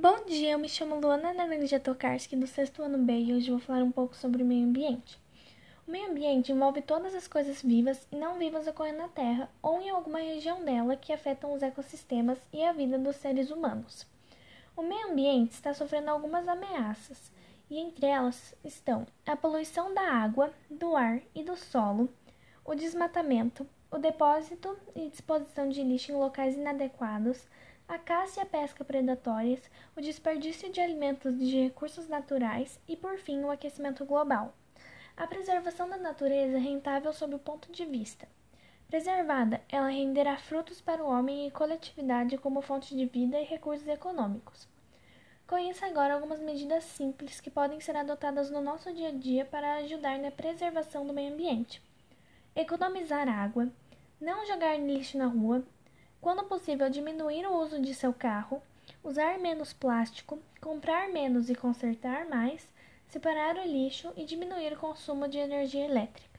Bom dia, eu me chamo Luana Naranja Tokarski, do sexto ano B, e hoje vou falar um pouco sobre o meio ambiente. O meio ambiente envolve todas as coisas vivas e não vivas ocorrendo na Terra ou em alguma região dela que afetam os ecossistemas e a vida dos seres humanos. O meio ambiente está sofrendo algumas ameaças, e entre elas estão a poluição da água, do ar e do solo, o desmatamento, o depósito e disposição de lixo em locais inadequados, a caça e a pesca predatórias, o desperdício de alimentos e de recursos naturais e, por fim, o aquecimento global. A preservação da natureza é rentável sob o ponto de vista. Preservada, ela renderá frutos para o homem e coletividade como fonte de vida e recursos econômicos. Conheça agora algumas medidas simples que podem ser adotadas no nosso dia a dia para ajudar na preservação do meio ambiente. Economizar água, não jogar lixo na rua, quando possível, diminuir o uso de seu carro, usar menos plástico, comprar menos e consertar mais, separar o lixo e diminuir o consumo de energia elétrica.